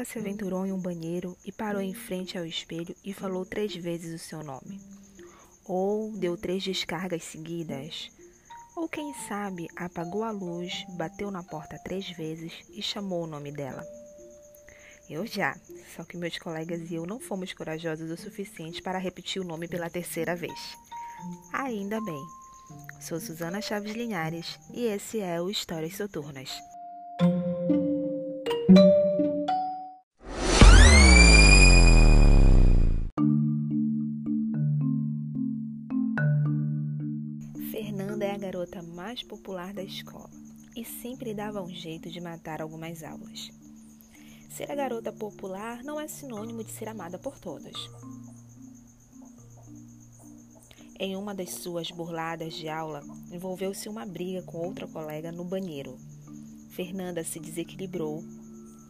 nunca se aventurou em um banheiro e parou em frente ao espelho e falou três vezes o seu nome? Ou deu três descargas seguidas? Ou quem sabe apagou a luz, bateu na porta três vezes e chamou o nome dela? Eu já, só que meus colegas e eu não fomos corajosos o suficiente para repetir o nome pela terceira vez. Ainda bem. Sou Suzana Chaves Linhares e esse é o Histórias Soturnas. Garota mais popular da escola e sempre dava um jeito de matar algumas aulas. Ser a garota popular não é sinônimo de ser amada por todas. Em uma das suas burladas de aula, envolveu-se uma briga com outra colega no banheiro. Fernanda se desequilibrou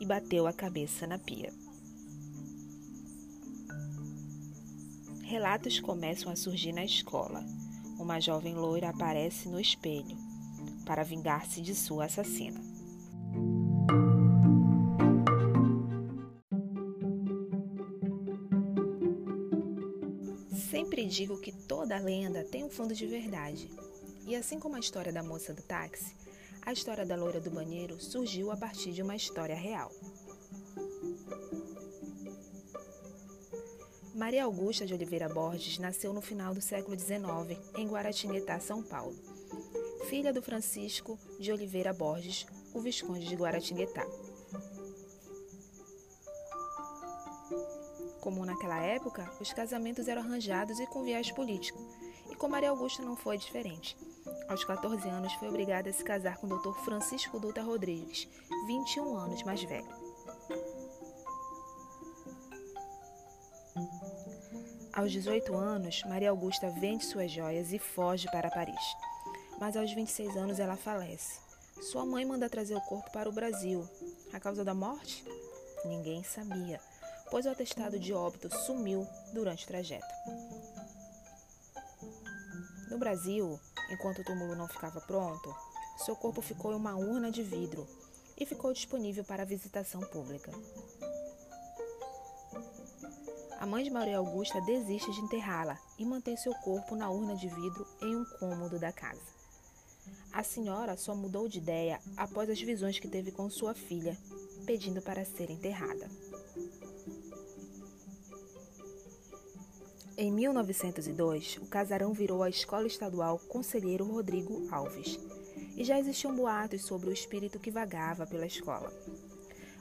e bateu a cabeça na pia. Relatos começam a surgir na escola. Uma jovem loira aparece no espelho para vingar-se de sua assassina. Sempre digo que toda lenda tem um fundo de verdade. E assim como a história da moça do táxi, a história da loira do banheiro surgiu a partir de uma história real. Maria Augusta de Oliveira Borges nasceu no final do século XIX em Guaratinguetá, São Paulo. Filha do Francisco de Oliveira Borges, o Visconde de Guaratinguetá. Como naquela época, os casamentos eram arranjados e com viés político, e com Maria Augusta não foi diferente. Aos 14 anos, foi obrigada a se casar com o Dr. Francisco Dutra Rodrigues, 21 anos mais velho. Aos 18 anos, Maria Augusta vende suas joias e foge para Paris. Mas aos 26 anos ela falece. Sua mãe manda trazer o corpo para o Brasil. A causa da morte? Ninguém sabia pois o atestado de óbito sumiu durante o trajeto. No Brasil, enquanto o túmulo não ficava pronto, seu corpo ficou em uma urna de vidro e ficou disponível para visitação pública. A mãe de Maria Augusta desiste de enterrá-la e mantém seu corpo na urna de vidro em um cômodo da casa. A senhora só mudou de ideia após as visões que teve com sua filha, pedindo para ser enterrada. Em 1902, o casarão virou a Escola Estadual Conselheiro Rodrigo Alves, e já existiam boatos sobre o espírito que vagava pela escola.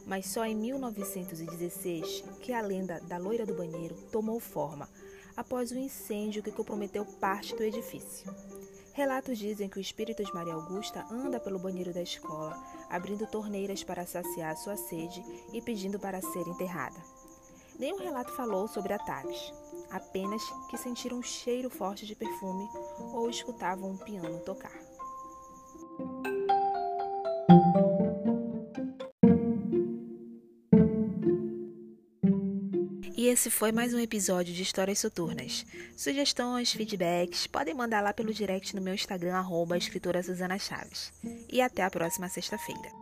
Mas só em 1916 que a lenda da loira do banheiro tomou forma, após o um incêndio que comprometeu parte do edifício. Relatos dizem que o espírito de Maria Augusta anda pelo banheiro da escola, abrindo torneiras para saciar sua sede e pedindo para ser enterrada. Nenhum relato falou sobre ataques, apenas que sentiram um cheiro forte de perfume ou escutavam um piano tocar. E esse foi mais um episódio de Histórias Soturnas. Sugestões, feedbacks, podem mandar lá pelo direct no meu Instagram, arroba escritora Chaves. E até a próxima sexta-feira.